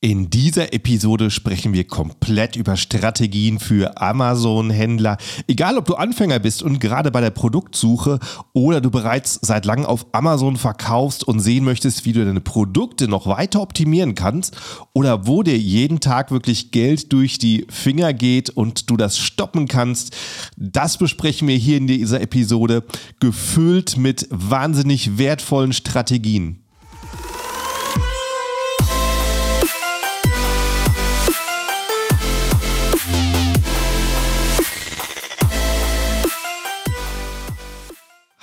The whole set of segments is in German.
In dieser Episode sprechen wir komplett über Strategien für Amazon-Händler. Egal, ob du Anfänger bist und gerade bei der Produktsuche oder du bereits seit langem auf Amazon verkaufst und sehen möchtest, wie du deine Produkte noch weiter optimieren kannst oder wo dir jeden Tag wirklich Geld durch die Finger geht und du das stoppen kannst. Das besprechen wir hier in dieser Episode, gefüllt mit wahnsinnig wertvollen Strategien.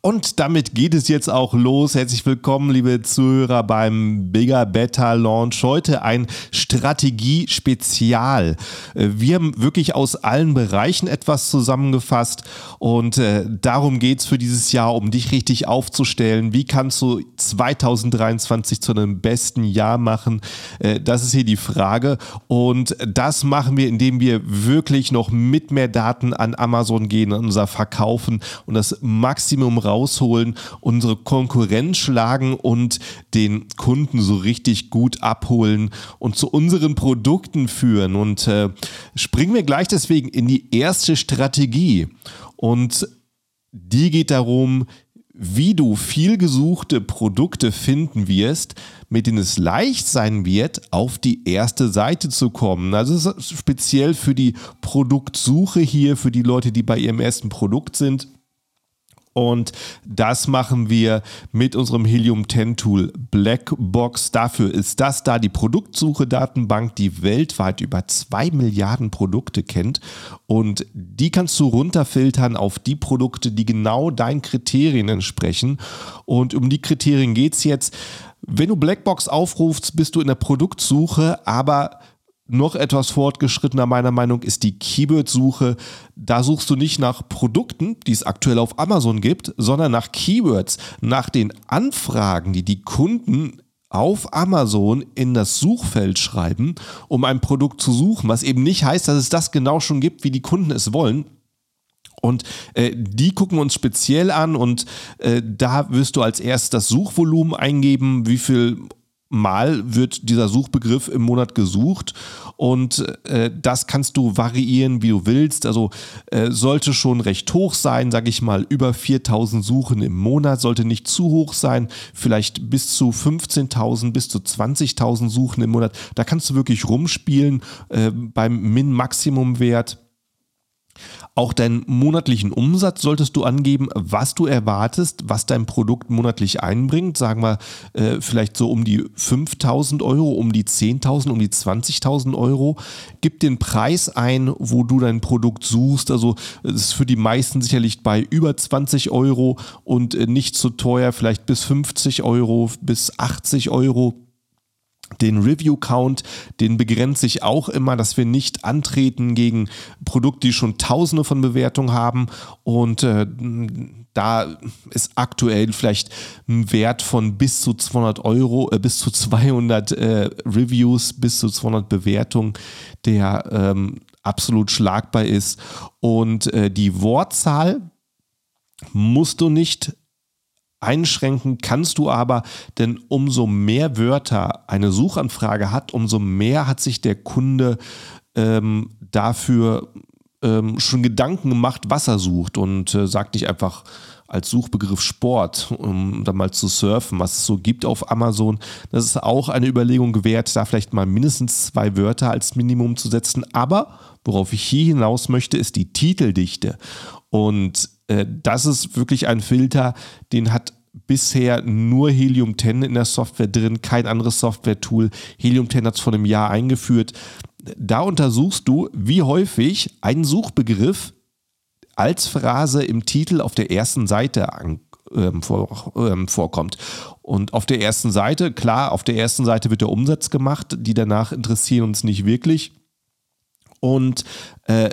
Und damit geht es jetzt auch los. Herzlich willkommen, liebe Zuhörer, beim Bigger Better Launch. Heute ein Strategie-Spezial. Äh, wir haben wirklich aus allen Bereichen etwas zusammengefasst und äh, darum geht es für dieses Jahr, um dich richtig aufzustellen. Wie kannst du 2023 zu einem besten Jahr machen? Äh, das ist hier die Frage. Und das machen wir, indem wir wirklich noch mit mehr Daten an Amazon gehen, an unser Verkaufen und das Maximum rausholen, unsere Konkurrenz schlagen und den Kunden so richtig gut abholen und zu unseren Produkten führen. Und äh, springen wir gleich deswegen in die erste Strategie. Und die geht darum, wie du viel gesuchte Produkte finden wirst, mit denen es leicht sein wird, auf die erste Seite zu kommen. Also speziell für die Produktsuche hier, für die Leute, die bei ihrem ersten Produkt sind und das machen wir mit unserem Helium 10 Tool Blackbox. Dafür ist das da die Produktsuche-Datenbank, die weltweit über zwei Milliarden Produkte kennt. Und die kannst du runterfiltern auf die Produkte, die genau deinen Kriterien entsprechen. Und um die Kriterien geht es jetzt. Wenn du Blackbox aufrufst, bist du in der Produktsuche, aber noch etwas fortgeschrittener meiner Meinung ist die Keyword-Suche. Da suchst du nicht nach Produkten, die es aktuell auf Amazon gibt, sondern nach Keywords, nach den Anfragen, die die Kunden auf Amazon in das Suchfeld schreiben, um ein Produkt zu suchen, was eben nicht heißt, dass es das genau schon gibt, wie die Kunden es wollen. Und äh, die gucken uns speziell an und äh, da wirst du als erstes das Suchvolumen eingeben, wie viel Mal wird dieser Suchbegriff im Monat gesucht und äh, das kannst du variieren, wie du willst. Also äh, sollte schon recht hoch sein, sage ich mal, über 4000 Suchen im Monat, sollte nicht zu hoch sein, vielleicht bis zu 15.000, bis zu 20.000 Suchen im Monat. Da kannst du wirklich rumspielen äh, beim Min-Maximum-Wert. Auch deinen monatlichen Umsatz solltest du angeben, was du erwartest, was dein Produkt monatlich einbringt. Sagen wir äh, vielleicht so um die 5000 Euro, um die 10.000, um die 20.000 Euro. Gib den Preis ein, wo du dein Produkt suchst. Also es ist für die meisten sicherlich bei über 20 Euro und äh, nicht zu teuer, vielleicht bis 50 Euro, bis 80 Euro. Den Review-Count, den begrenzt sich auch immer, dass wir nicht antreten gegen Produkte, die schon tausende von Bewertungen haben. Und äh, da ist aktuell vielleicht ein Wert von bis zu 200 Euro, äh, bis zu 200 äh, Reviews, bis zu 200 Bewertungen, der ähm, absolut schlagbar ist. Und äh, die Wortzahl musst du nicht Einschränken kannst du aber, denn umso mehr Wörter eine Suchanfrage hat, umso mehr hat sich der Kunde ähm, dafür ähm, schon Gedanken gemacht, was er sucht und äh, sagt nicht einfach als Suchbegriff Sport, um da mal zu surfen, was es so gibt auf Amazon. Das ist auch eine Überlegung wert, da vielleicht mal mindestens zwei Wörter als Minimum zu setzen. Aber worauf ich hier hinaus möchte, ist die Titeldichte. Und äh, das ist wirklich ein Filter, den hat bisher nur Helium 10 in der Software drin, kein anderes Software-Tool. Helium 10 hat es vor einem Jahr eingeführt. Da untersuchst du, wie häufig ein Suchbegriff als Phrase im Titel auf der ersten Seite an, ähm, vor, ähm, vorkommt. Und auf der ersten Seite, klar, auf der ersten Seite wird der Umsatz gemacht, die danach interessieren uns nicht wirklich. Und äh,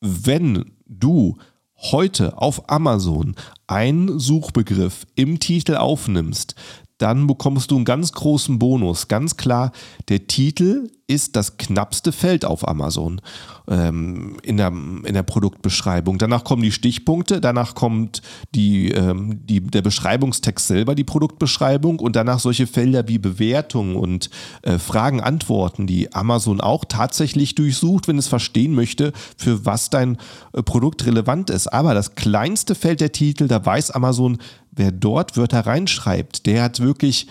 wenn du heute auf Amazon einen Suchbegriff im Titel aufnimmst, dann bekommst du einen ganz großen Bonus. Ganz klar, der Titel ist das knappste Feld auf Amazon ähm, in, der, in der Produktbeschreibung. Danach kommen die Stichpunkte, danach kommt die, ähm, die, der Beschreibungstext selber, die Produktbeschreibung und danach solche Felder wie Bewertung und äh, Fragen, Antworten, die Amazon auch tatsächlich durchsucht, wenn es verstehen möchte, für was dein äh, Produkt relevant ist. Aber das kleinste Feld der Titel, da weiß Amazon, wer dort Wörter reinschreibt, der hat wirklich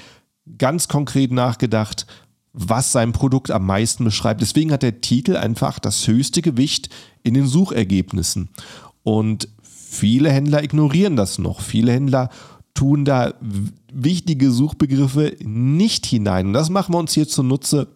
ganz konkret nachgedacht, was sein Produkt am meisten beschreibt. Deswegen hat der Titel einfach das höchste Gewicht in den Suchergebnissen. Und viele Händler ignorieren das noch. Viele Händler tun da wichtige Suchbegriffe nicht hinein. Und das machen wir uns hier zunutze.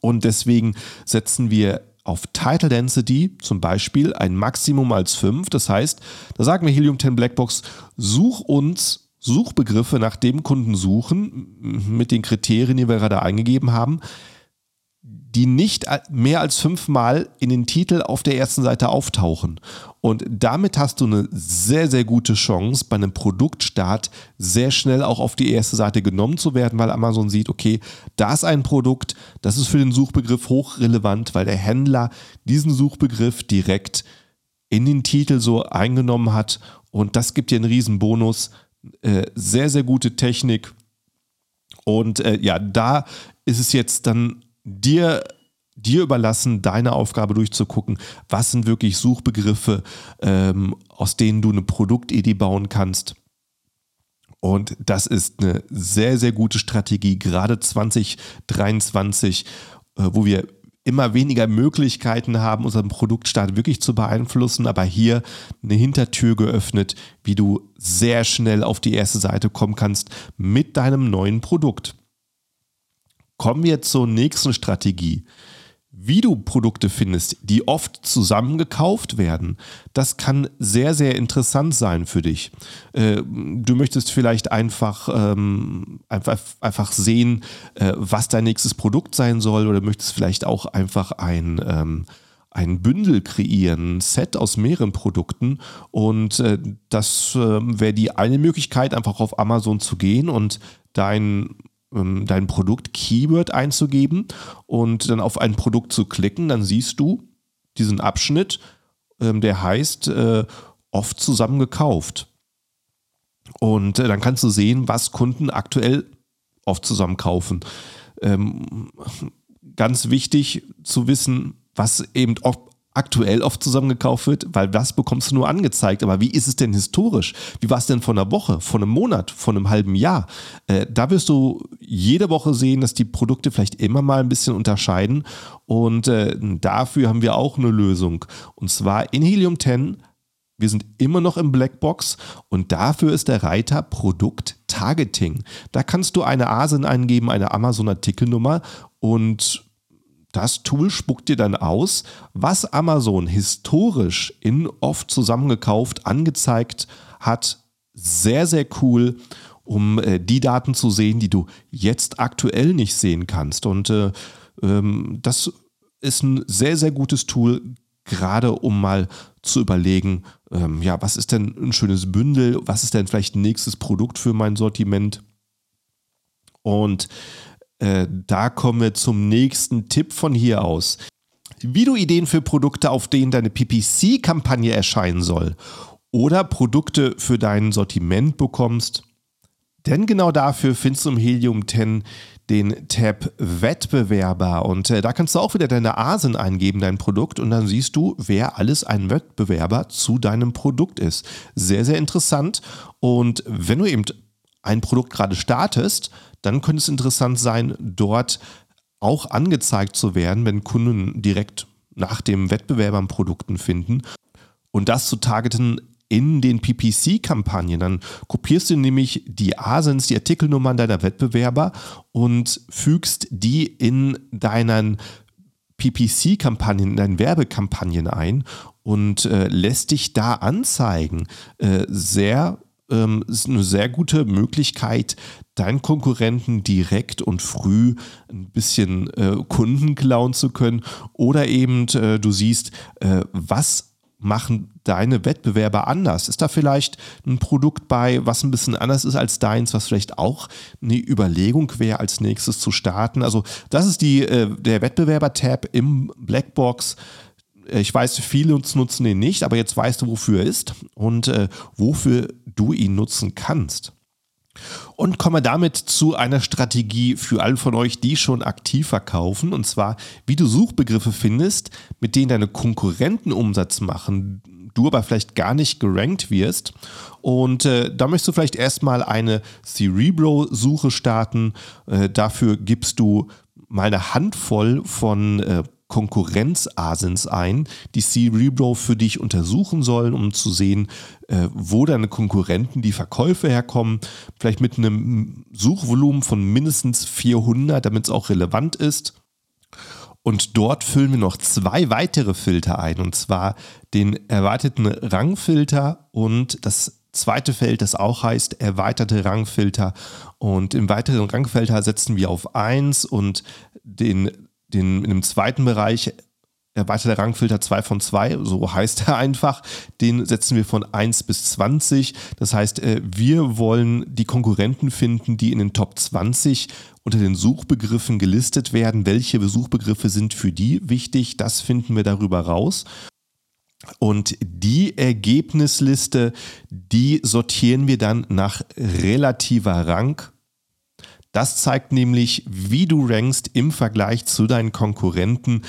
Und deswegen setzen wir auf Title Density zum Beispiel ein Maximum als 5. Das heißt, da sagen wir Helium 10 Blackbox, such uns Suchbegriffe nach dem Kunden suchen, mit den Kriterien, die wir gerade eingegeben haben, die nicht mehr als fünfmal in den Titel auf der ersten Seite auftauchen. Und damit hast du eine sehr, sehr gute Chance, bei einem Produktstart sehr schnell auch auf die erste Seite genommen zu werden, weil Amazon sieht, okay, da ist ein Produkt, das ist für den Suchbegriff hochrelevant, weil der Händler diesen Suchbegriff direkt in den Titel so eingenommen hat. Und das gibt dir einen riesen Bonus. Äh, sehr, sehr gute Technik. Und äh, ja, da ist es jetzt dann dir dir überlassen, deine Aufgabe durchzugucken, was sind wirklich Suchbegriffe, ähm, aus denen du eine Produktidee bauen kannst. Und das ist eine sehr, sehr gute Strategie, gerade 2023, äh, wo wir immer weniger Möglichkeiten haben, unseren Produktstart wirklich zu beeinflussen, aber hier eine Hintertür geöffnet, wie du sehr schnell auf die erste Seite kommen kannst mit deinem neuen Produkt. Kommen wir zur nächsten Strategie wie du Produkte findest, die oft zusammengekauft werden, das kann sehr, sehr interessant sein für dich. Äh, du möchtest vielleicht einfach, ähm, einfach, sehen, äh, was dein nächstes Produkt sein soll oder möchtest vielleicht auch einfach ein, ähm, ein Bündel kreieren, ein Set aus mehreren Produkten und äh, das wäre die eine Möglichkeit, einfach auf Amazon zu gehen und dein ähm, dein Produkt-Keyword einzugeben und dann auf ein Produkt zu klicken. Dann siehst du diesen Abschnitt, ähm, der heißt äh, oft zusammen gekauft. Und äh, dann kannst du sehen, was Kunden aktuell oft zusammen kaufen. Ähm, ganz wichtig zu wissen, was eben oft aktuell oft zusammengekauft wird, weil das bekommst du nur angezeigt. Aber wie ist es denn historisch? Wie war es denn von einer Woche, von einem Monat, von einem halben Jahr? Äh, da wirst du jede Woche sehen, dass die Produkte vielleicht immer mal ein bisschen unterscheiden. Und äh, dafür haben wir auch eine Lösung. Und zwar in Helium 10 wir sind immer noch im Blackbox und dafür ist der Reiter Produkt Targeting. Da kannst du eine ASIN eingeben, eine Amazon-Artikelnummer und das Tool spuckt dir dann aus, was Amazon historisch in oft zusammengekauft angezeigt hat. Sehr, sehr cool, um äh, die Daten zu sehen, die du jetzt aktuell nicht sehen kannst. Und äh, ähm, das ist ein sehr, sehr gutes Tool, gerade um mal zu überlegen, ähm, ja, was ist denn ein schönes Bündel, was ist denn vielleicht ein nächstes Produkt für mein Sortiment. Und äh, da kommen wir zum nächsten Tipp von hier aus. Wie du Ideen für Produkte, auf denen deine PPC-Kampagne erscheinen soll oder Produkte für dein Sortiment bekommst. Denn genau dafür findest du im Helium 10 den Tab Wettbewerber und äh, da kannst du auch wieder deine ASIN eingeben, dein Produkt und dann siehst du, wer alles ein Wettbewerber zu deinem Produkt ist. Sehr, sehr interessant und wenn du eben ein Produkt gerade startest, dann könnte es interessant sein, dort auch angezeigt zu werden, wenn Kunden direkt nach dem Wettbewerber Produkten finden und das zu targeten in den PPC-Kampagnen. Dann kopierst du nämlich die ASINs, die Artikelnummern deiner Wettbewerber und fügst die in deinen PPC-Kampagnen, in deinen Werbekampagnen ein und äh, lässt dich da anzeigen. Äh, sehr ähm, ist eine sehr gute Möglichkeit, deinen Konkurrenten direkt und früh ein bisschen äh, Kunden klauen zu können. Oder eben äh, du siehst, äh, was machen deine Wettbewerber anders? Ist da vielleicht ein Produkt bei, was ein bisschen anders ist als deins, was vielleicht auch eine Überlegung wäre, als nächstes zu starten? Also das ist die, äh, der Wettbewerber-Tab im Blackbox. Ich weiß, viele nutzen den nicht, aber jetzt weißt du, wofür er ist und äh, wofür du ihn nutzen kannst. Und komme damit zu einer Strategie für alle von euch, die schon aktiv verkaufen, und zwar, wie du Suchbegriffe findest, mit denen deine Konkurrenten Umsatz machen, du aber vielleicht gar nicht gerankt wirst. Und äh, da möchtest du vielleicht erstmal eine Cerebro-Suche starten. Äh, dafür gibst du mal eine Handvoll von äh, Konkurrenz-Asins ein, die Cerebro für dich untersuchen sollen, um zu sehen, äh, wo deine Konkurrenten die Verkäufe herkommen. Vielleicht mit einem Suchvolumen von mindestens 400, damit es auch relevant ist. Und dort füllen wir noch zwei weitere Filter ein, und zwar den erweiterten Rangfilter und das zweite Feld, das auch heißt erweiterte Rangfilter. Und im weiteren Rangfilter setzen wir auf 1 und den den, in dem zweiten Bereich erweiterter Rangfilter 2 von 2, so heißt er einfach, den setzen wir von 1 bis 20. Das heißt, äh, wir wollen die Konkurrenten finden, die in den Top 20 unter den Suchbegriffen gelistet werden. Welche Suchbegriffe sind für die wichtig? Das finden wir darüber raus. Und die Ergebnisliste, die sortieren wir dann nach relativer Rang das zeigt nämlich, wie du rankst im Vergleich zu deinen Konkurrenten.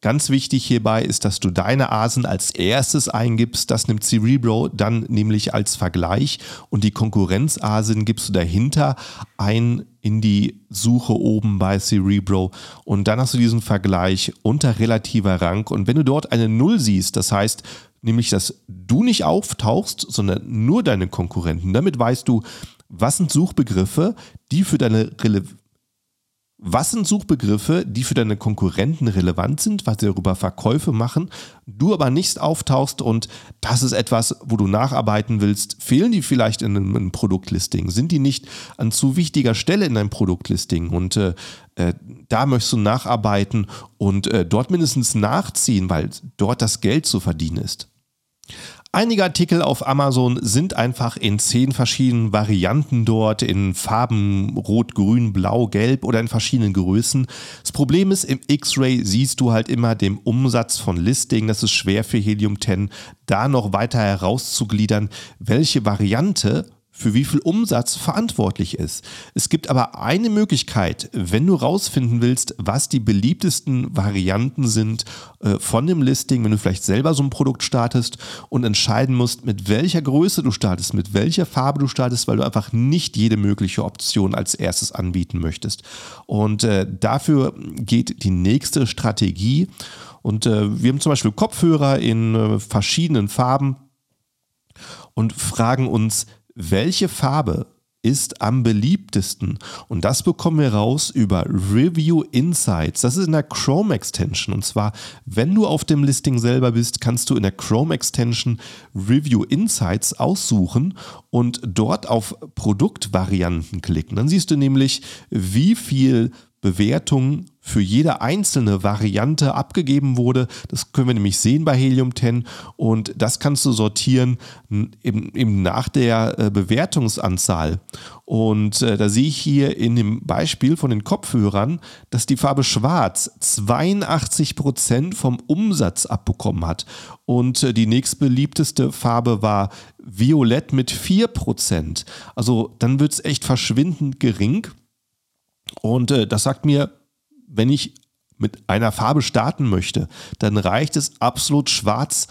Ganz wichtig hierbei ist, dass du deine Asen als erstes eingibst. Das nimmt Cerebro dann nämlich als Vergleich und die Konkurrenzasen gibst du dahinter ein in die Suche oben bei Cerebro und dann hast du diesen Vergleich unter relativer Rang und wenn du dort eine Null siehst, das heißt nämlich, dass du nicht auftauchst, sondern nur deine Konkurrenten, damit weißt du, was sind Suchbegriffe, die für deine Rele was sind Suchbegriffe, die für deine Konkurrenten relevant sind, was sie darüber Verkäufe machen, du aber nicht auftauchst und das ist etwas, wo du nacharbeiten willst. Fehlen die vielleicht in einem, Produktlisting? Sind die nicht an zu wichtiger Stelle in deinem Produktlisting? Und äh, äh, da möchtest du nacharbeiten und äh, dort mindestens nachziehen, weil dort das Geld zu verdienen ist. Einige Artikel auf Amazon sind einfach in zehn verschiedenen Varianten dort, in Farben Rot, Grün, Blau, Gelb oder in verschiedenen Größen. Das Problem ist, im X-Ray siehst du halt immer den Umsatz von Listing. Das ist schwer für Helium 10, da noch weiter herauszugliedern, welche Variante für wie viel Umsatz verantwortlich ist. Es gibt aber eine Möglichkeit, wenn du rausfinden willst, was die beliebtesten Varianten sind äh, von dem Listing, wenn du vielleicht selber so ein Produkt startest und entscheiden musst, mit welcher Größe du startest, mit welcher Farbe du startest, weil du einfach nicht jede mögliche Option als erstes anbieten möchtest. Und äh, dafür geht die nächste Strategie. Und äh, wir haben zum Beispiel Kopfhörer in verschiedenen Farben und fragen uns, welche Farbe ist am beliebtesten? Und das bekommen wir raus über Review Insights. Das ist in der Chrome Extension. Und zwar, wenn du auf dem Listing selber bist, kannst du in der Chrome Extension Review Insights aussuchen und dort auf Produktvarianten klicken. Dann siehst du nämlich, wie viel Bewertung für jede einzelne Variante abgegeben wurde. Das können wir nämlich sehen bei Helium 10 und das kannst du sortieren eben, nach der äh, Bewertungsanzahl. Und äh, da sehe ich hier in dem Beispiel von den Kopfhörern, dass die Farbe Schwarz 82% vom Umsatz abbekommen hat. Und äh, die nächstbeliebteste Farbe war Violett mit 4%. Also dann wird es echt verschwindend gering. Und äh, das sagt mir, wenn ich mit einer Farbe starten möchte, dann reicht es absolut schwarz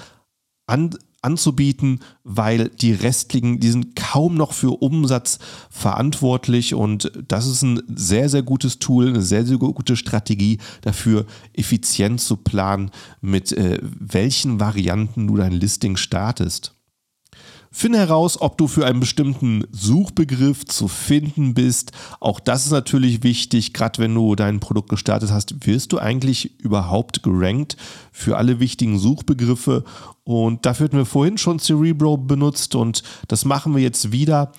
an, anzubieten, weil die restlichen, die sind kaum noch für Umsatz verantwortlich und das ist ein sehr, sehr gutes Tool, eine sehr, sehr gute Strategie dafür, effizient zu planen, mit äh, welchen Varianten du dein Listing startest. Finde heraus, ob du für einen bestimmten Suchbegriff zu finden bist. Auch das ist natürlich wichtig, gerade wenn du dein Produkt gestartet hast. Wirst du eigentlich überhaupt gerankt für alle wichtigen Suchbegriffe? Und dafür hatten wir vorhin schon Cerebro benutzt und das machen wir jetzt wieder.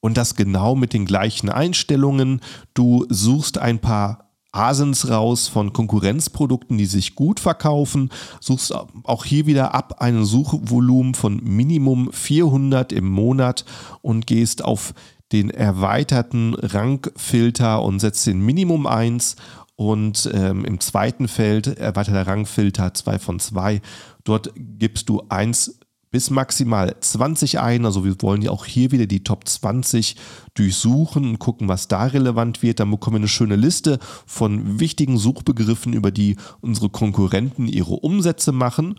Und das genau mit den gleichen Einstellungen. Du suchst ein paar Asens raus von Konkurrenzprodukten, die sich gut verkaufen, suchst auch hier wieder ab ein Suchvolumen von Minimum 400 im Monat und gehst auf den erweiterten Rangfilter und setzt den Minimum 1 und ähm, im zweiten Feld erweiterter Rangfilter 2 von 2. Dort gibst du 1 bis maximal 20 ein. Also wir wollen ja auch hier wieder die Top 20 durchsuchen und gucken, was da relevant wird. Dann bekommen wir eine schöne Liste von wichtigen Suchbegriffen, über die unsere Konkurrenten ihre Umsätze machen.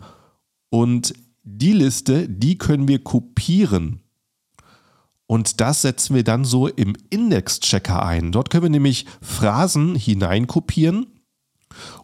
Und die Liste, die können wir kopieren. Und das setzen wir dann so im Index-Checker ein. Dort können wir nämlich Phrasen hineinkopieren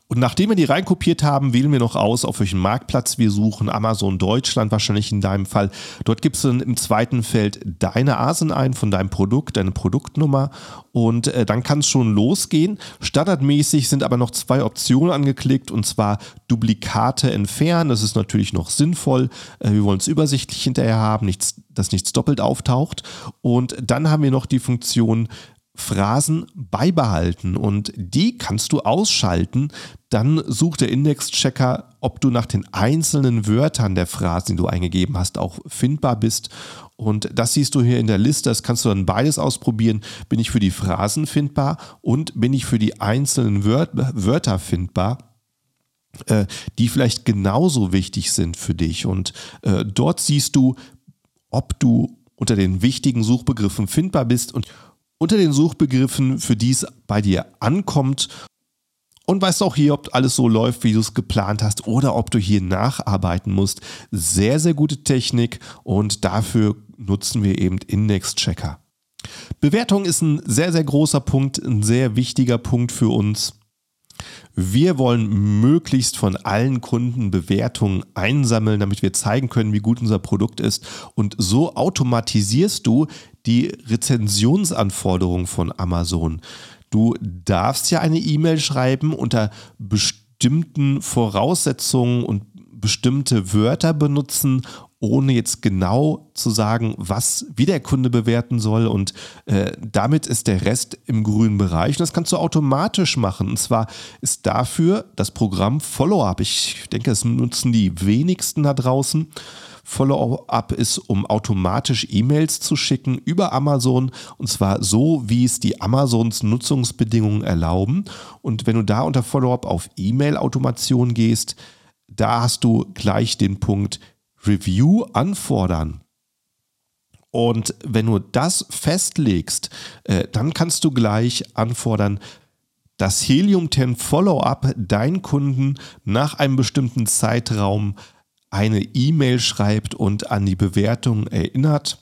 und nachdem wir die reinkopiert haben, wählen wir noch aus, auf welchen Marktplatz wir suchen. Amazon Deutschland wahrscheinlich in deinem Fall. Dort gibst du dann im zweiten Feld deine Asen ein von deinem Produkt, deine Produktnummer und äh, dann kann es schon losgehen. Standardmäßig sind aber noch zwei Optionen angeklickt und zwar Duplikate entfernen. Das ist natürlich noch sinnvoll. Äh, wir wollen es übersichtlich hinterher haben, nichts, dass nichts doppelt auftaucht. Und dann haben wir noch die Funktion Phrasen beibehalten und die kannst du ausschalten. Dann sucht der Indexchecker, ob du nach den einzelnen Wörtern der Phrasen, die du eingegeben hast, auch findbar bist. Und das siehst du hier in der Liste. Das kannst du dann beides ausprobieren. Bin ich für die Phrasen findbar und bin ich für die einzelnen Wör Wörter findbar? Äh, die vielleicht genauso wichtig sind für dich. Und äh, dort siehst du, ob du unter den wichtigen Suchbegriffen findbar bist und unter den Suchbegriffen, für die es bei dir ankommt. Und weißt auch hier, ob alles so läuft, wie du es geplant hast oder ob du hier nacharbeiten musst. Sehr, sehr gute Technik und dafür nutzen wir eben Index-Checker. Bewertung ist ein sehr, sehr großer Punkt, ein sehr wichtiger Punkt für uns. Wir wollen möglichst von allen Kunden Bewertungen einsammeln, damit wir zeigen können, wie gut unser Produkt ist. Und so automatisierst du die Rezensionsanforderungen von Amazon. Du darfst ja eine E-Mail schreiben unter bestimmten Voraussetzungen und bestimmte Wörter benutzen, ohne jetzt genau zu sagen, was wie der Kunde bewerten soll. Und äh, damit ist der Rest im grünen Bereich. Und das kannst du automatisch machen. Und zwar ist dafür das Programm Follow-up. Ich denke, das nutzen die wenigsten da draußen. Follow-up ist, um automatisch E-Mails zu schicken über Amazon und zwar so, wie es die Amazons Nutzungsbedingungen erlauben. Und wenn du da unter Follow-up auf E-Mail-Automation gehst, da hast du gleich den Punkt Review anfordern. Und wenn du das festlegst, äh, dann kannst du gleich anfordern, dass Helium 10 Follow-up deinen Kunden nach einem bestimmten Zeitraum eine E-Mail schreibt und an die Bewertung erinnert.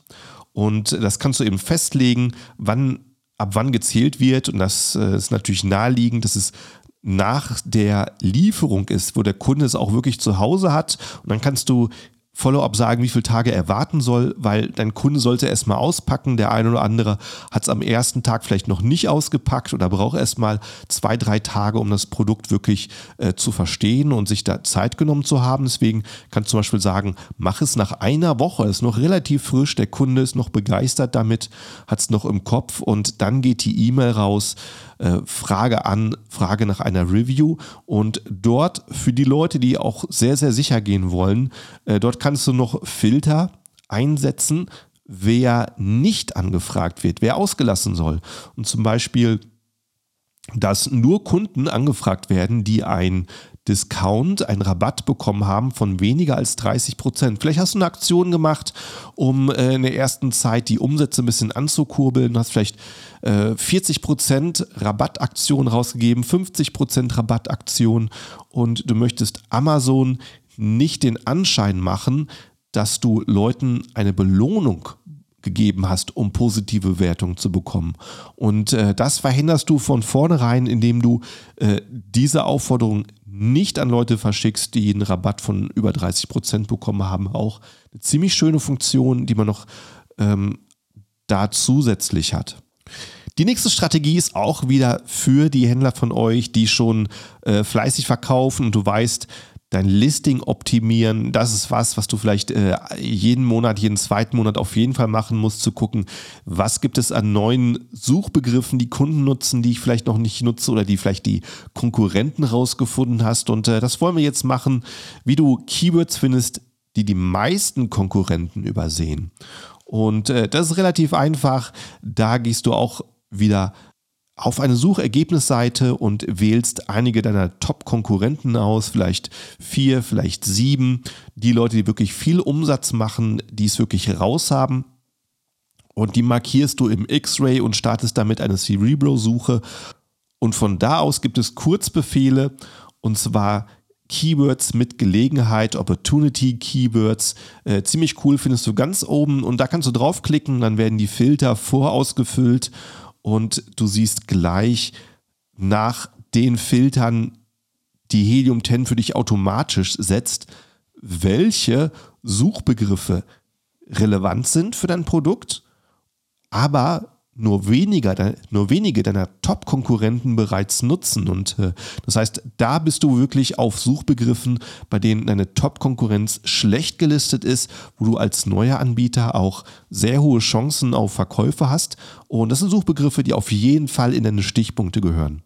Und das kannst du eben festlegen, wann, ab wann gezählt wird. Und das äh, ist natürlich naheliegend, dass es nach der Lieferung ist, wo der Kunde es auch wirklich zu Hause hat. Und dann kannst du Follow-up sagen, wie viele Tage er warten soll, weil dein Kunde sollte erstmal auspacken. Der eine oder andere hat es am ersten Tag vielleicht noch nicht ausgepackt oder braucht erstmal zwei, drei Tage, um das Produkt wirklich äh, zu verstehen und sich da Zeit genommen zu haben. Deswegen kannst du zum Beispiel sagen, mach es nach einer Woche, ist noch relativ frisch, der Kunde ist noch begeistert damit, hat es noch im Kopf und dann geht die E-Mail raus äh, Frage an, Frage nach einer Review und dort für die Leute, die auch sehr, sehr sicher gehen wollen, äh, dort kannst du noch Filter einsetzen, wer nicht angefragt wird, wer ausgelassen soll. Und zum Beispiel, dass nur Kunden angefragt werden, die ein Discount, einen Rabatt bekommen haben von weniger als 30 Prozent. Vielleicht hast du eine Aktion gemacht, um äh, in der ersten Zeit die Umsätze ein bisschen anzukurbeln, hast vielleicht äh, 40 Prozent Rabattaktion rausgegeben, 50 Prozent Rabattaktion und du möchtest Amazon nicht den Anschein machen, dass du Leuten eine Belohnung gegeben hast, um positive Wertungen zu bekommen. Und äh, das verhinderst du von vornherein, indem du äh, diese Aufforderung nicht an Leute verschickst, die einen Rabatt von über 30 Prozent bekommen haben. Auch eine ziemlich schöne Funktion, die man noch ähm, da zusätzlich hat. Die nächste Strategie ist auch wieder für die Händler von euch, die schon äh, fleißig verkaufen und du weißt, dein Listing optimieren. Das ist was, was du vielleicht äh, jeden Monat, jeden zweiten Monat auf jeden Fall machen musst, zu gucken, was gibt es an neuen Suchbegriffen, die Kunden nutzen, die ich vielleicht noch nicht nutze oder die vielleicht die Konkurrenten rausgefunden hast. Und äh, das wollen wir jetzt machen, wie du Keywords findest, die die meisten Konkurrenten übersehen. Und äh, das ist relativ einfach. Da gehst du auch wieder auf eine Suchergebnisseite und wählst einige deiner Top-Konkurrenten aus, vielleicht vier, vielleicht sieben, die Leute, die wirklich viel Umsatz machen, die es wirklich raus haben. Und die markierst du im X-Ray und startest damit eine Cerebro-Suche. Und von da aus gibt es Kurzbefehle und zwar Keywords mit Gelegenheit, Opportunity Keywords. Äh, ziemlich cool findest du ganz oben und da kannst du draufklicken, dann werden die Filter vorausgefüllt und du siehst gleich nach den Filtern, die Helium 10 für dich automatisch setzt, welche Suchbegriffe relevant sind für dein Produkt, aber nur, weniger, nur wenige deiner Top-Konkurrenten bereits nutzen. Und äh, das heißt, da bist du wirklich auf Suchbegriffen, bei denen deine Top-Konkurrenz schlecht gelistet ist, wo du als neuer Anbieter auch sehr hohe Chancen auf Verkäufe hast. Und das sind Suchbegriffe, die auf jeden Fall in deine Stichpunkte gehören.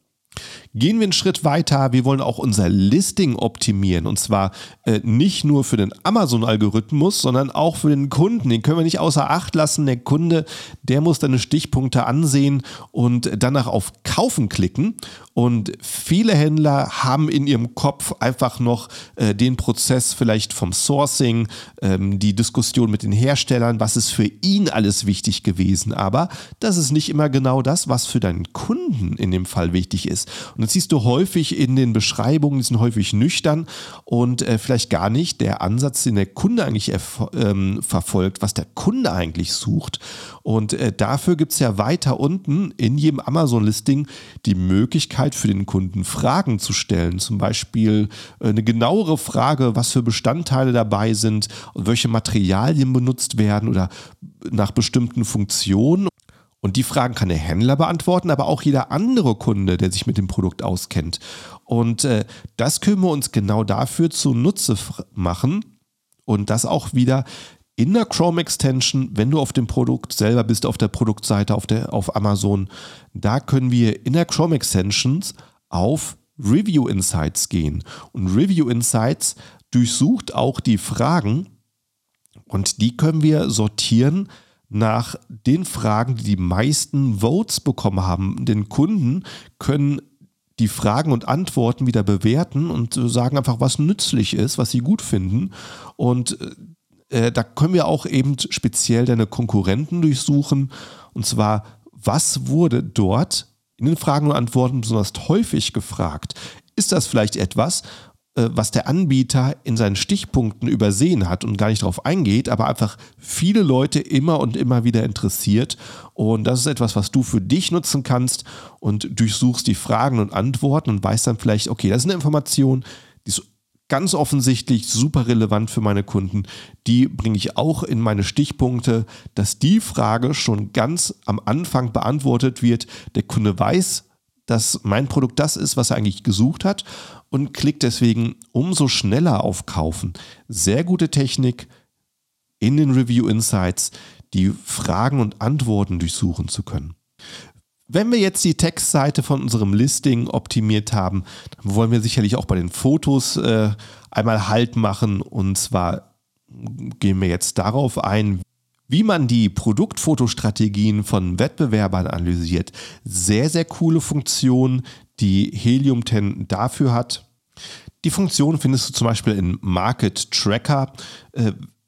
Gehen wir einen Schritt weiter. Wir wollen auch unser Listing optimieren. Und zwar äh, nicht nur für den Amazon-Algorithmus, sondern auch für den Kunden. Den können wir nicht außer Acht lassen. Der Kunde, der muss deine Stichpunkte ansehen und danach auf Kaufen klicken. Und viele Händler haben in ihrem Kopf einfach noch äh, den Prozess vielleicht vom Sourcing, ähm, die Diskussion mit den Herstellern, was ist für ihn alles wichtig gewesen. Aber das ist nicht immer genau das, was für deinen Kunden in dem Fall wichtig ist. Und das siehst du häufig in den Beschreibungen, die sind häufig nüchtern und äh, vielleicht gar nicht der Ansatz, den der Kunde eigentlich ähm, verfolgt, was der Kunde eigentlich sucht. Und äh, dafür gibt es ja weiter unten in jedem Amazon-Listing die Möglichkeit, für den Kunden, Fragen zu stellen. Zum Beispiel äh, eine genauere Frage, was für Bestandteile dabei sind und welche Materialien benutzt werden oder nach bestimmten Funktionen. Und die Fragen kann der Händler beantworten, aber auch jeder andere Kunde, der sich mit dem Produkt auskennt. Und äh, das können wir uns genau dafür zunutze machen und das auch wieder in der Chrome Extension, wenn du auf dem Produkt selber bist, auf der Produktseite auf, der, auf Amazon, da können wir in der Chrome Extensions auf Review Insights gehen. Und Review Insights durchsucht auch die Fragen und die können wir sortieren nach den Fragen, die die meisten Votes bekommen haben. Den Kunden können die Fragen und Antworten wieder bewerten und sagen einfach, was nützlich ist, was sie gut finden. Und äh, äh, da können wir auch eben speziell deine Konkurrenten durchsuchen. Und zwar, was wurde dort in den Fragen und Antworten besonders häufig gefragt? Ist das vielleicht etwas, äh, was der Anbieter in seinen Stichpunkten übersehen hat und gar nicht darauf eingeht, aber einfach viele Leute immer und immer wieder interessiert. Und das ist etwas, was du für dich nutzen kannst und durchsuchst die Fragen und Antworten und weißt dann vielleicht, okay, das ist eine Information, die ist ganz offensichtlich super relevant für meine Kunden. Die bringe ich auch in meine Stichpunkte, dass die Frage schon ganz am Anfang beantwortet wird. Der Kunde weiß, dass mein Produkt das ist, was er eigentlich gesucht hat und klickt deswegen umso schneller auf Kaufen. Sehr gute Technik in den Review Insights, die Fragen und Antworten durchsuchen zu können. Wenn wir jetzt die Textseite von unserem Listing optimiert haben, dann wollen wir sicherlich auch bei den Fotos äh, einmal Halt machen. Und zwar gehen wir jetzt darauf ein, wie man die Produktfotostrategien von Wettbewerbern analysiert. Sehr, sehr coole Funktion, die Helium 10 dafür hat. Die Funktion findest du zum Beispiel in Market Tracker.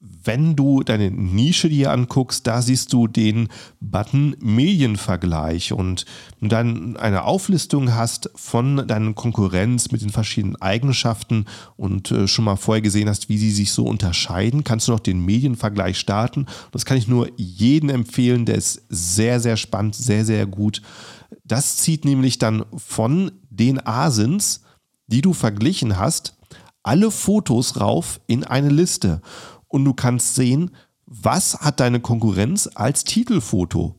Wenn du deine Nische dir anguckst, da siehst du den Button Medienvergleich und dann eine Auflistung hast von deinen Konkurrenz mit den verschiedenen Eigenschaften und äh, schon mal vorher gesehen hast, wie sie sich so unterscheiden, kannst du noch den Medienvergleich starten. Das kann ich nur jedem empfehlen, der ist sehr, sehr spannend, sehr, sehr gut. Das zieht nämlich dann von den Asins, die du verglichen hast, alle Fotos rauf in eine Liste und du kannst sehen, was hat deine Konkurrenz als Titelfoto.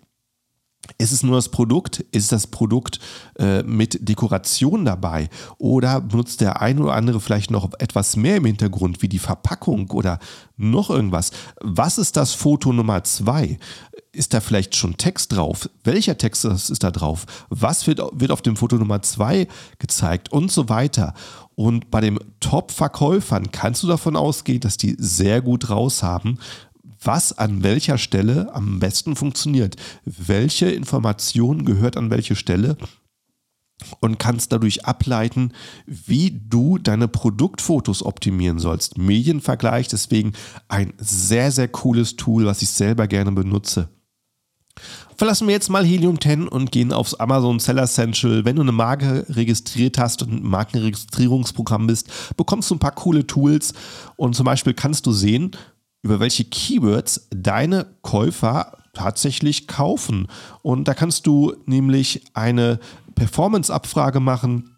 Ist es nur das Produkt? Ist das Produkt äh, mit Dekoration dabei? Oder benutzt der eine oder andere vielleicht noch etwas mehr im Hintergrund, wie die Verpackung oder noch irgendwas? Was ist das Foto Nummer zwei? Ist da vielleicht schon Text drauf? Welcher Text ist da drauf? Was wird, wird auf dem Foto Nummer zwei gezeigt? Und so weiter. Und bei den Top-Verkäufern kannst du davon ausgehen, dass die sehr gut raus haben, was an welcher Stelle am besten funktioniert. Welche Information gehört an welche Stelle und kannst dadurch ableiten, wie du deine Produktfotos optimieren sollst. Medienvergleich, deswegen ein sehr, sehr cooles Tool, was ich selber gerne benutze. Verlassen wir jetzt mal Helium 10 und gehen aufs Amazon Seller Central. Wenn du eine Marke registriert hast und ein Markenregistrierungsprogramm bist, bekommst du ein paar coole Tools und zum Beispiel kannst du sehen, über welche Keywords deine Käufer tatsächlich kaufen. Und da kannst du nämlich eine Performance-Abfrage machen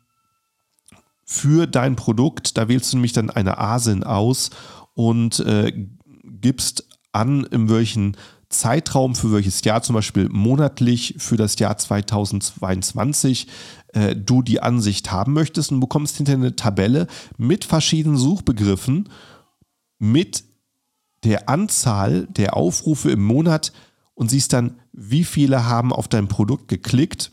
für dein Produkt. Da wählst du nämlich dann eine ASIN aus und äh, gibst an, in welchen Zeitraum für welches Jahr, zum Beispiel monatlich für das Jahr 2022, äh, du die Ansicht haben möchtest und bekommst hinterher eine Tabelle mit verschiedenen Suchbegriffen, mit der Anzahl der Aufrufe im Monat und siehst dann, wie viele haben auf dein Produkt geklickt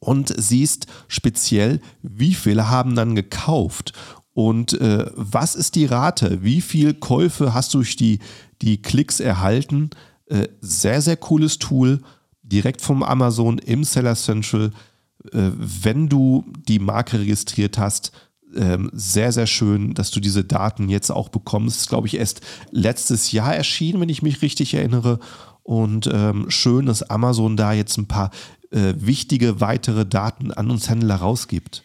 und siehst speziell, wie viele haben dann gekauft und äh, was ist die Rate, wie viele Käufe hast du durch die, die Klicks erhalten. Äh, sehr, sehr cooles Tool, direkt vom Amazon im Seller Central. Äh, wenn du die Marke registriert hast, ähm, sehr, sehr schön, dass du diese Daten jetzt auch bekommst. Ist, glaube ich, erst letztes Jahr erschienen, wenn ich mich richtig erinnere. Und ähm, schön, dass Amazon da jetzt ein paar äh, wichtige weitere Daten an uns Händler rausgibt.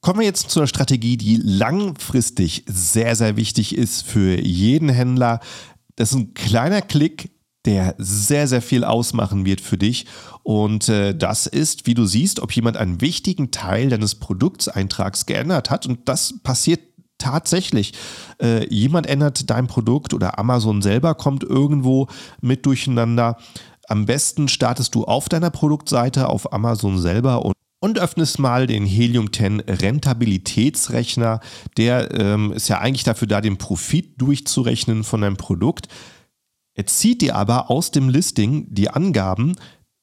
Kommen wir jetzt zu einer Strategie, die langfristig sehr, sehr wichtig ist für jeden Händler. Das ist ein kleiner Klick, der sehr, sehr viel ausmachen wird für dich. Und äh, das ist, wie du siehst, ob jemand einen wichtigen Teil deines Produktseintrags geändert hat. Und das passiert tatsächlich. Äh, jemand ändert dein Produkt oder Amazon selber kommt irgendwo mit durcheinander. Am besten startest du auf deiner Produktseite auf Amazon selber und und öffnest mal den Helium 10 Rentabilitätsrechner. Der ähm, ist ja eigentlich dafür da, den Profit durchzurechnen von deinem Produkt. Er zieht dir aber aus dem Listing die Angaben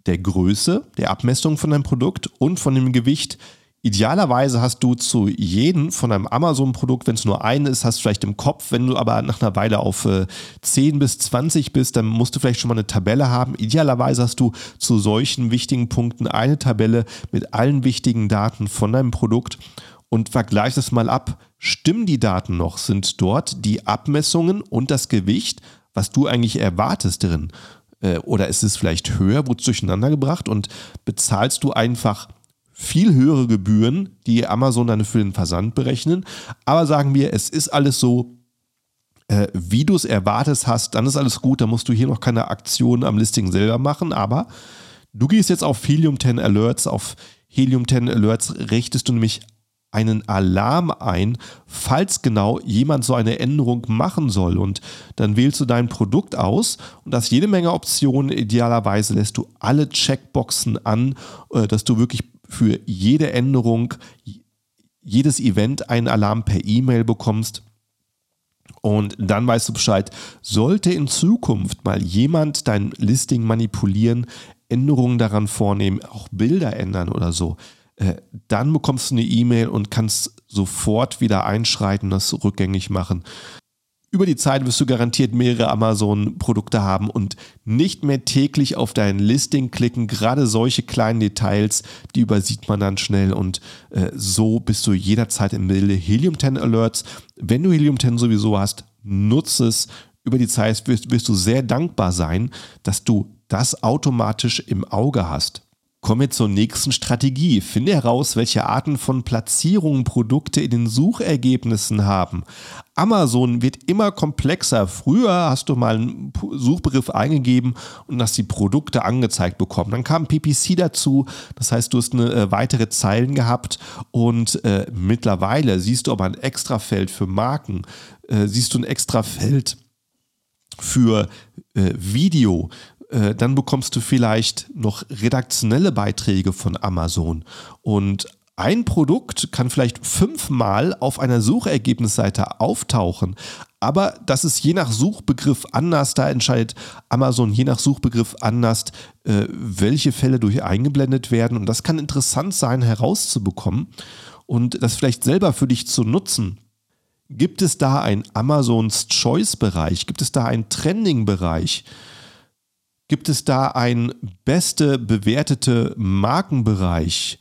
der Größe, der Abmessung von deinem Produkt und von dem Gewicht. Idealerweise hast du zu jedem von einem Amazon-Produkt, wenn es nur eine ist, hast du vielleicht im Kopf. Wenn du aber nach einer Weile auf äh, 10 bis 20 bist, dann musst du vielleicht schon mal eine Tabelle haben. Idealerweise hast du zu solchen wichtigen Punkten eine Tabelle mit allen wichtigen Daten von deinem Produkt und vergleich das mal ab. Stimmen die Daten noch? Sind dort die Abmessungen und das Gewicht was du eigentlich erwartest drin? Äh, oder ist es vielleicht höher, wurde es durcheinander gebracht und bezahlst du einfach viel höhere Gebühren, die Amazon dann für den Versand berechnen. Aber sagen wir, es ist alles so, äh, wie du es erwartest hast, dann ist alles gut, dann musst du hier noch keine Aktion am Listing selber machen, aber du gehst jetzt auf Helium 10 Alerts, auf Helium 10 Alerts richtest du nämlich einen Alarm ein, falls genau jemand so eine Änderung machen soll. Und dann wählst du dein Produkt aus und hast jede Menge Optionen. Idealerweise lässt du alle Checkboxen an, äh, dass du wirklich für jede Änderung, jedes Event einen Alarm per E-Mail bekommst. Und dann weißt du Bescheid, sollte in Zukunft mal jemand dein Listing manipulieren, Änderungen daran vornehmen, auch Bilder ändern oder so, dann bekommst du eine E-Mail und kannst sofort wieder einschreiten, das rückgängig machen. Über die Zeit wirst du garantiert mehrere Amazon-Produkte haben und nicht mehr täglich auf dein Listing klicken. Gerade solche kleinen Details, die übersieht man dann schnell und äh, so bist du jederzeit im Bilde. Helium 10 Alerts, wenn du Helium 10 sowieso hast, nutze es. Über die Zeit wirst, wirst du sehr dankbar sein, dass du das automatisch im Auge hast. Kommen wir zur nächsten Strategie. Finde heraus, welche Arten von Platzierungen Produkte in den Suchergebnissen haben. Amazon wird immer komplexer. Früher hast du mal einen Suchbegriff eingegeben und hast die Produkte angezeigt bekommen. Dann kam PPC dazu, das heißt, du hast eine äh, weitere Zeilen gehabt und äh, mittlerweile siehst du aber ein Extrafeld für Marken, äh, siehst du ein Extrafeld für äh, Video, äh, dann bekommst du vielleicht noch redaktionelle Beiträge von Amazon. Und ein Produkt kann vielleicht fünfmal auf einer Suchergebnisseite auftauchen, aber das ist je nach Suchbegriff anders. Da entscheidet Amazon je nach Suchbegriff anders, äh, welche Fälle durch eingeblendet werden. Und das kann interessant sein herauszubekommen und das vielleicht selber für dich zu nutzen. Gibt es da einen Amazons Choice-Bereich? Gibt es da einen Trending-Bereich? Gibt es da einen beste bewertete Markenbereich?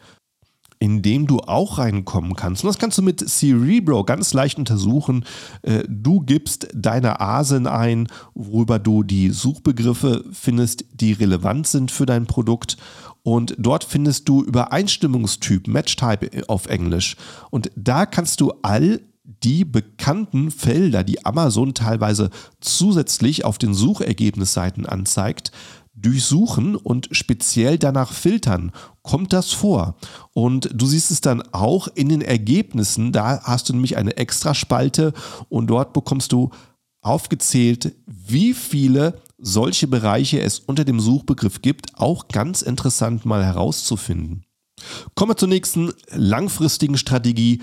in dem du auch reinkommen kannst. Und das kannst du mit Cerebro ganz leicht untersuchen. Äh, du gibst deine ASIN ein, worüber du die Suchbegriffe findest, die relevant sind für dein Produkt. Und dort findest du Übereinstimmungstyp, Matchtype auf Englisch. Und da kannst du all die bekannten Felder, die Amazon teilweise zusätzlich auf den Suchergebnisseiten anzeigt, durchsuchen und speziell danach filtern. Kommt das vor? Und du siehst es dann auch in den Ergebnissen. Da hast du nämlich eine Extraspalte und dort bekommst du aufgezählt, wie viele solche Bereiche es unter dem Suchbegriff gibt. Auch ganz interessant mal herauszufinden. Kommen wir zur nächsten langfristigen Strategie,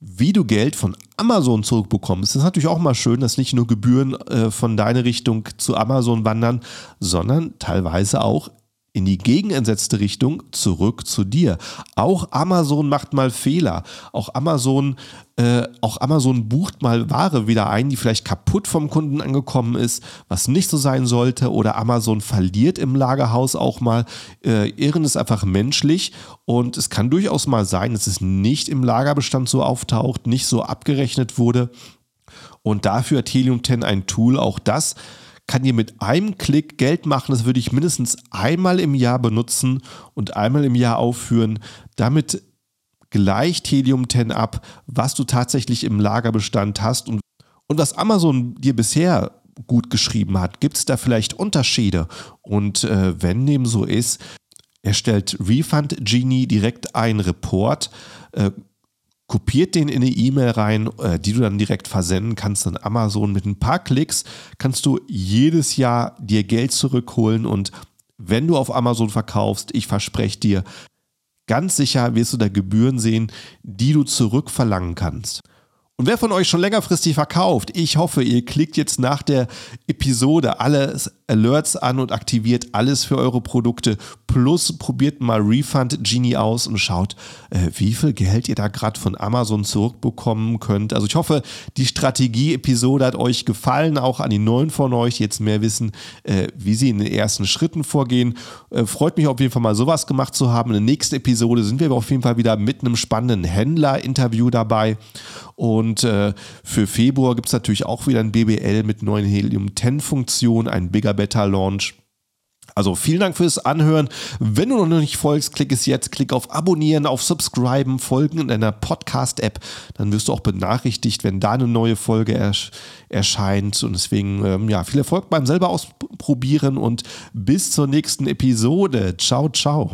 wie du Geld von Amazon zurückbekommst. Das ist natürlich auch mal schön, dass nicht nur Gebühren äh, von deiner Richtung zu Amazon wandern, sondern teilweise auch in die gegenentsetzte Richtung zurück zu dir. Auch Amazon macht mal Fehler. Auch Amazon, äh, auch Amazon bucht mal Ware wieder ein, die vielleicht kaputt vom Kunden angekommen ist, was nicht so sein sollte. Oder Amazon verliert im Lagerhaus auch mal. Äh, Irren ist einfach menschlich und es kann durchaus mal sein, dass es nicht im Lagerbestand so auftaucht, nicht so abgerechnet wurde. Und dafür hat Helium 10 ein Tool, auch das kann dir mit einem Klick Geld machen. Das würde ich mindestens einmal im Jahr benutzen und einmal im Jahr aufführen. Damit gleicht Helium 10 ab, was du tatsächlich im Lagerbestand hast und, und was Amazon dir bisher gut geschrieben hat. Gibt es da vielleicht Unterschiede? Und äh, wenn dem so ist, erstellt Refund Genie direkt einen Report, äh, kopiert den in eine E-Mail rein, äh, die du dann direkt versenden kannst an Amazon. Mit ein paar Klicks kannst du jedes Jahr dir Geld zurückholen und wenn du auf Amazon verkaufst, ich verspreche dir, ganz sicher wirst du da Gebühren sehen, die du zurückverlangen kannst. Und wer von euch schon längerfristig verkauft, ich hoffe, ihr klickt jetzt nach der Episode alle Alerts an und aktiviert alles für eure Produkte. Plus probiert mal Refund Genie aus und schaut, äh, wie viel Geld ihr da gerade von Amazon zurückbekommen könnt. Also ich hoffe, die Strategie-Episode hat euch gefallen, auch an die neuen von euch, die jetzt mehr wissen, äh, wie sie in den ersten Schritten vorgehen. Äh, freut mich auf jeden Fall mal sowas gemacht zu haben. In der nächsten Episode sind wir auf jeden Fall wieder mit einem spannenden Händler-Interview dabei. Und äh, für Februar gibt es natürlich auch wieder ein BBL mit neuen Helium-10-Funktionen, ein Bigger Better Launch. Also vielen Dank fürs Anhören. Wenn du noch nicht folgst, klick es jetzt, klick auf Abonnieren, auf Subscriben, Folgen in deiner Podcast-App. Dann wirst du auch benachrichtigt, wenn da eine neue Folge ersch erscheint. Und deswegen, ähm, ja, viel Erfolg beim selber ausprobieren und bis zur nächsten Episode. Ciao, ciao.